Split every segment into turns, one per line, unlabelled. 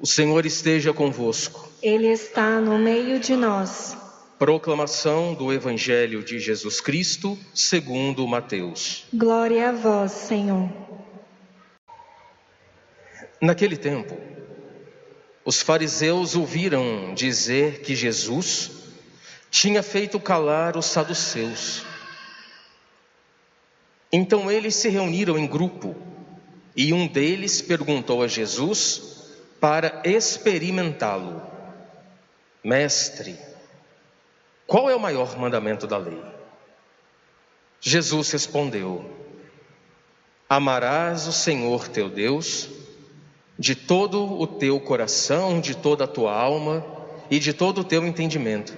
O Senhor esteja convosco.
Ele está no meio de nós.
Proclamação do Evangelho de Jesus Cristo, segundo Mateus.
Glória a vós, Senhor.
Naquele tempo, os fariseus ouviram dizer que Jesus tinha feito calar os saduceus. Então eles se reuniram em grupo e um deles perguntou a Jesus para experimentá-lo: Mestre, qual é o maior mandamento da lei? Jesus respondeu: Amarás o Senhor teu Deus de todo o teu coração, de toda a tua alma e de todo o teu entendimento.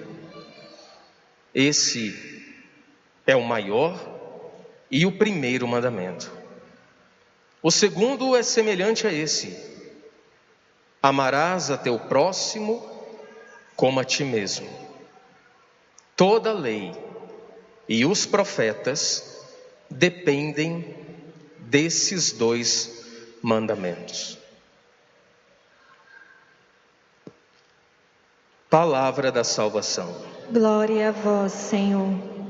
Esse é o maior e o primeiro mandamento. O segundo é semelhante a esse Amarás a teu próximo como a ti mesmo. Toda a lei e os profetas dependem desses dois mandamentos. Palavra da salvação.
Glória a vós, Senhor.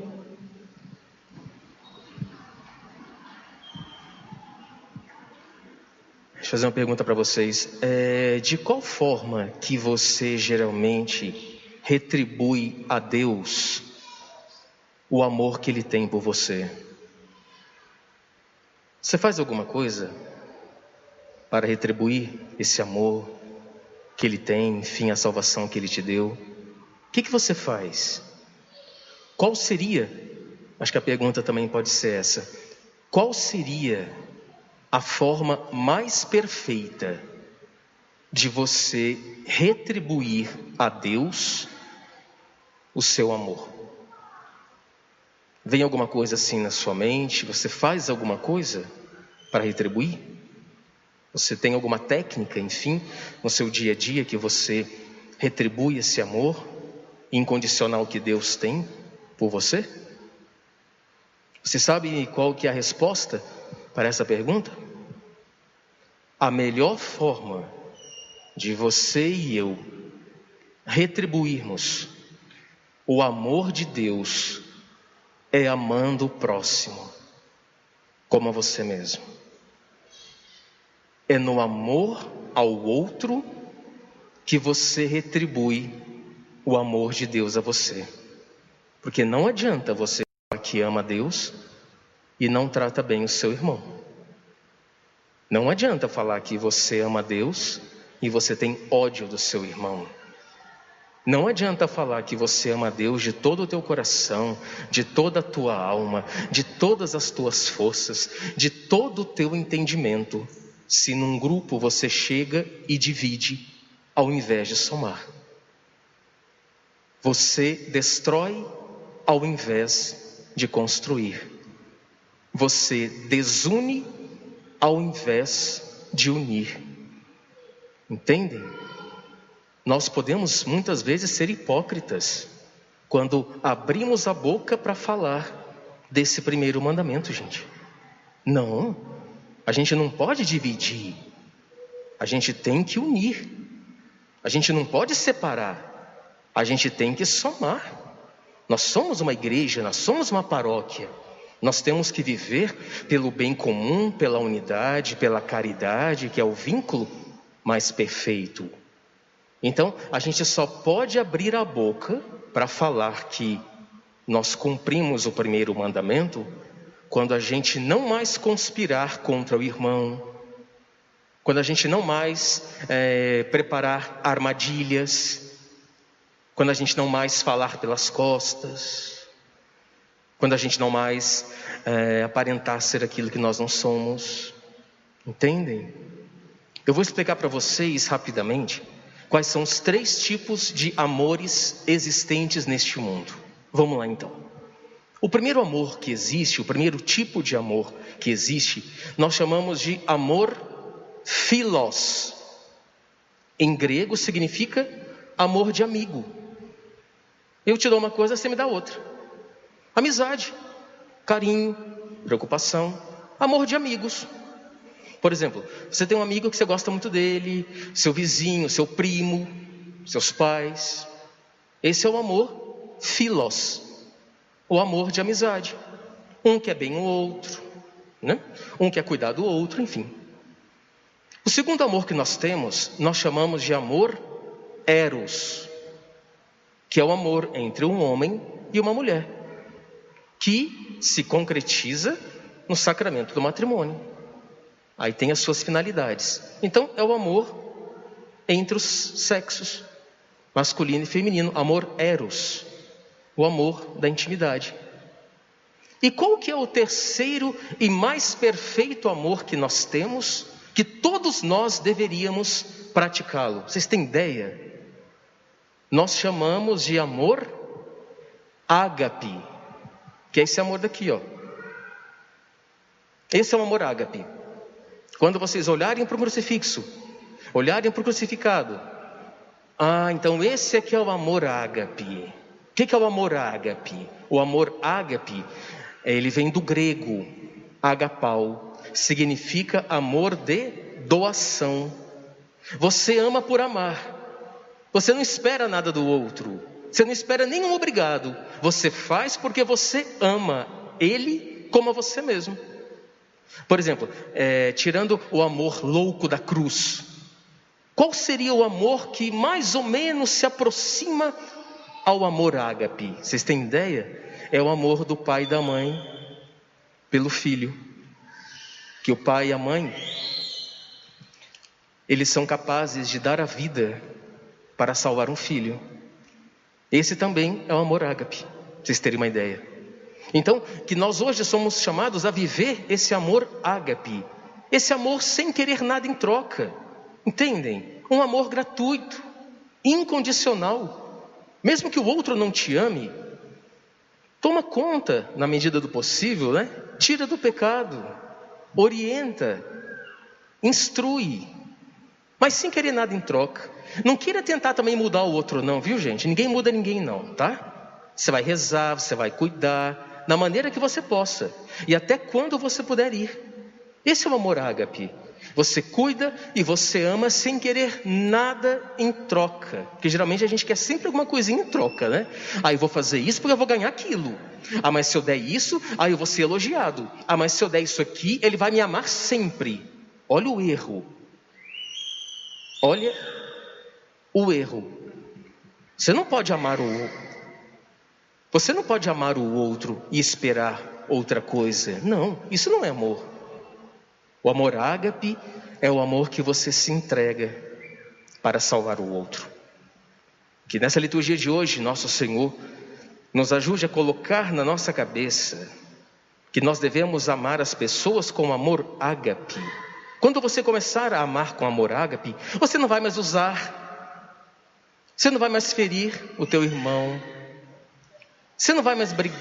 Eu fazer uma pergunta para vocês. É, de qual forma que você geralmente retribui a Deus o amor que Ele tem por você? Você faz alguma coisa para retribuir esse amor que Ele tem, enfim, a salvação que Ele te deu? O que, que você faz? Qual seria? Acho que a pergunta também pode ser essa. Qual seria a forma mais perfeita de você retribuir a Deus o seu amor. Vem alguma coisa assim na sua mente? Você faz alguma coisa para retribuir? Você tem alguma técnica, enfim, no seu dia a dia que você retribui esse amor incondicional que Deus tem por você? Você sabe qual que é a resposta? Para essa pergunta? A melhor forma de você e eu retribuirmos o amor de Deus é amando o próximo como a você mesmo. É no amor ao outro que você retribui o amor de Deus a você. Porque não adianta você falar que ama Deus e não trata bem o seu irmão. Não adianta falar que você ama Deus e você tem ódio do seu irmão. Não adianta falar que você ama Deus de todo o teu coração, de toda a tua alma, de todas as tuas forças, de todo o teu entendimento, se num grupo você chega e divide ao invés de somar. Você destrói ao invés de construir. Você desune ao invés de unir. Entendem? Nós podemos muitas vezes ser hipócritas quando abrimos a boca para falar desse primeiro mandamento, gente. Não, a gente não pode dividir, a gente tem que unir, a gente não pode separar, a gente tem que somar. Nós somos uma igreja, nós somos uma paróquia. Nós temos que viver pelo bem comum, pela unidade, pela caridade, que é o vínculo mais perfeito. Então, a gente só pode abrir a boca para falar que nós cumprimos o primeiro mandamento quando a gente não mais conspirar contra o irmão, quando a gente não mais é, preparar armadilhas, quando a gente não mais falar pelas costas, quando a gente não mais é, aparentar ser aquilo que nós não somos. Entendem? Eu vou explicar para vocês rapidamente quais são os três tipos de amores existentes neste mundo. Vamos lá então. O primeiro amor que existe, o primeiro tipo de amor que existe, nós chamamos de amor philos. Em grego significa amor de amigo. Eu te dou uma coisa, você me dá outra. Amizade, carinho, preocupação, amor de amigos. Por exemplo, você tem um amigo que você gosta muito dele, seu vizinho, seu primo, seus pais. Esse é o amor filos, o amor de amizade. Um quer bem o outro, né? um quer cuidar do outro, enfim. O segundo amor que nós temos, nós chamamos de amor eros, que é o amor entre um homem e uma mulher, que se concretiza no sacramento do matrimônio. Aí tem as suas finalidades. Então, é o amor entre os sexos, masculino e feminino, amor eros, o amor da intimidade. E qual que é o terceiro e mais perfeito amor que nós temos, que todos nós deveríamos praticá-lo? Vocês têm ideia? Nós chamamos de amor ágape, que é esse amor daqui, ó. Esse é o amor ágape. Quando vocês olharem para o crucifixo, olharem para o crucificado, ah, então esse aqui é o amor ágape. O que é o amor ágape? O amor ágape, ele vem do grego, agapau, significa amor de doação. Você ama por amar. Você não espera nada do outro. Você não espera nenhum obrigado. Você faz porque você ama ele como a você mesmo. Por exemplo, é, tirando o amor louco da cruz, qual seria o amor que mais ou menos se aproxima ao amor ágape? Vocês têm ideia? É o amor do pai e da mãe pelo filho. Que o pai e a mãe, eles são capazes de dar a vida para salvar um filho. Esse também é o amor ágape, vocês terem uma ideia. Então, que nós hoje somos chamados a viver esse amor ágape, esse amor sem querer nada em troca, entendem? Um amor gratuito, incondicional, mesmo que o outro não te ame, toma conta, na medida do possível, né? Tira do pecado, orienta, instrui, mas sem querer nada em troca. Não queira tentar também mudar o outro, não, viu, gente? Ninguém muda ninguém, não, tá? Você vai rezar, você vai cuidar, da maneira que você possa, e até quando você puder ir. Esse é o amor ágape. Você cuida e você ama sem querer nada em troca. Porque geralmente a gente quer sempre alguma coisinha em troca, né? Ah, eu vou fazer isso porque eu vou ganhar aquilo. Ah, mas se eu der isso, ah, eu vou ser elogiado. Ah, mas se eu der isso aqui, ele vai me amar sempre. Olha o erro. Olha o erro. Você não pode amar o Você não pode amar o outro e esperar outra coisa. Não, isso não é amor. O amor ágape é o amor que você se entrega para salvar o outro. Que nessa liturgia de hoje, nosso Senhor nos ajude a colocar na nossa cabeça que nós devemos amar as pessoas com amor ágape. Quando você começar a amar com amor ágape, você não vai mais usar você não vai mais ferir o teu irmão. Você não vai mais brigar.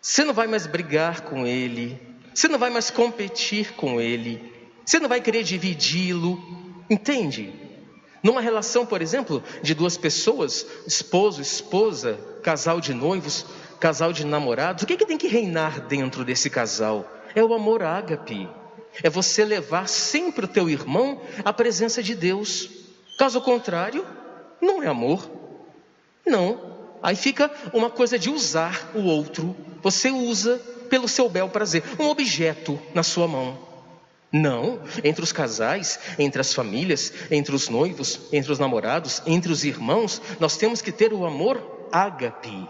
Você não vai mais brigar com ele. Você não vai mais competir com ele. Você não vai querer dividi-lo. Entende? Numa relação, por exemplo, de duas pessoas, esposo, esposa, casal de noivos, casal de namorados, o que, que tem que reinar dentro desse casal? É o amor ágape. É você levar sempre o teu irmão à presença de Deus. Caso contrário, não é amor. Não. Aí fica uma coisa de usar o outro. Você usa pelo seu bel prazer, um objeto na sua mão. Não, entre os casais, entre as famílias, entre os noivos, entre os namorados, entre os irmãos, nós temos que ter o amor ágape.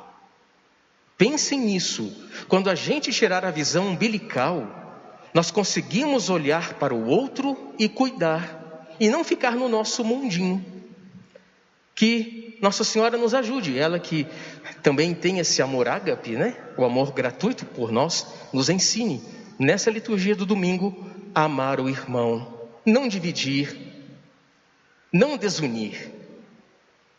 Pensem nisso. Quando a gente tirar a visão umbilical, nós conseguimos olhar para o outro e cuidar, e não ficar no nosso mundinho. Que Nossa Senhora nos ajude, ela que também tem esse amor ágape, né? O amor gratuito por nós, nos ensine nessa liturgia do domingo a amar o irmão, não dividir, não desunir.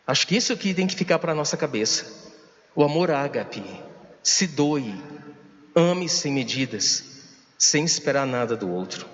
Acho que isso que tem que ficar para a nossa cabeça. O amor ágape, se doe, ame sem medidas, sem esperar nada do outro.